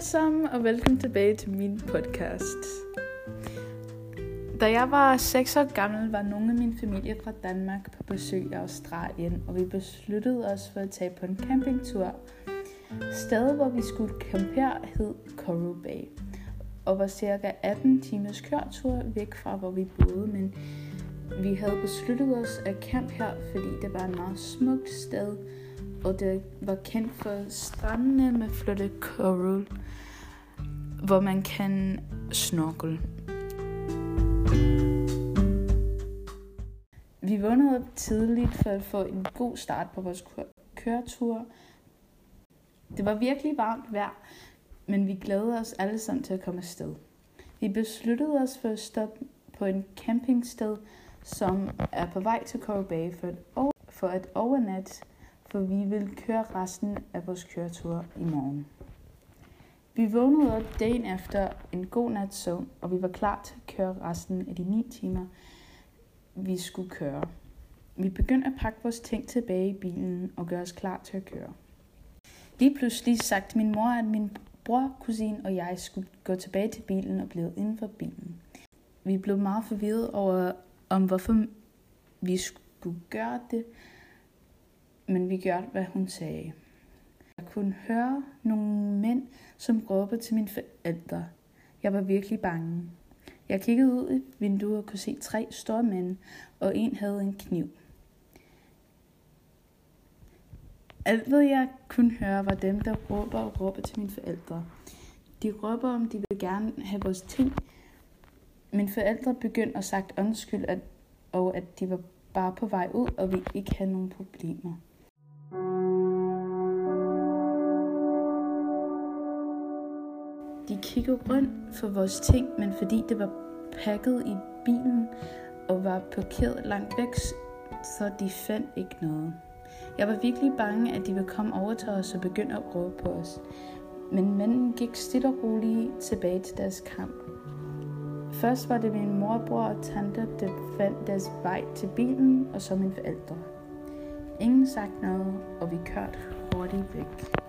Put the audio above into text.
sammen, og velkommen tilbage til min podcast. Da jeg var 6 år gammel, var nogle af min familie fra Danmark på besøg i Australien, og vi besluttede os for at tage på en campingtur. Stedet, hvor vi skulle campere, hed Coral Bay, og var cirka 18 timers kørtur væk fra, hvor vi boede, men vi havde besluttet os at camp her, fordi det var et meget smukt sted, og det var kendt for strandene med flotte coral, hvor man kan snorkel. Vi vågnede op tidligt for at få en god start på vores køretur. Det var virkelig varmt vejr, men vi glædede os alle sammen til at komme afsted. Vi besluttede os for at stoppe på en campingsted, som er på vej til Coral Bay for at, for at overnatte for vi vil køre resten af vores køretur i morgen. Vi vågnede op dagen efter en god nats søvn, og vi var klar til at køre resten af de 9 timer, vi skulle køre. Vi begyndte at pakke vores ting tilbage i bilen og gøre os klar til at køre. Lige pludselig sagde min mor, at min bror, kusin og jeg skulle gå tilbage til bilen og blive inden for bilen. Vi blev meget forvirret over, om hvorfor vi skulle gøre det, men vi gjorde, hvad hun sagde. Jeg kunne høre nogle mænd, som råbte til mine forældre. Jeg var virkelig bange. Jeg kiggede ud i vinduet og kunne se tre store mænd, og en havde en kniv. Alt hvad jeg kunne høre var dem, der råber og råber til mine forældre. De råber, om de vil gerne have vores ting. Mine forældre begyndte at sagt undskyld, at, og at de var bare på vej ud, og vi ikke havde nogen problemer. De kiggede rundt for vores ting, men fordi det var pakket i bilen og var parkeret langt væk, så de fandt ikke noget. Jeg var virkelig bange, at de ville komme over til os og begynde at råbe på os. Men mændene gik stille og roligt tilbage til deres kamp. Først var det min morbror og tante, der fandt deres vej til bilen, og så mine forældre. Ingen sagde noget, og vi kørte hurtigt væk.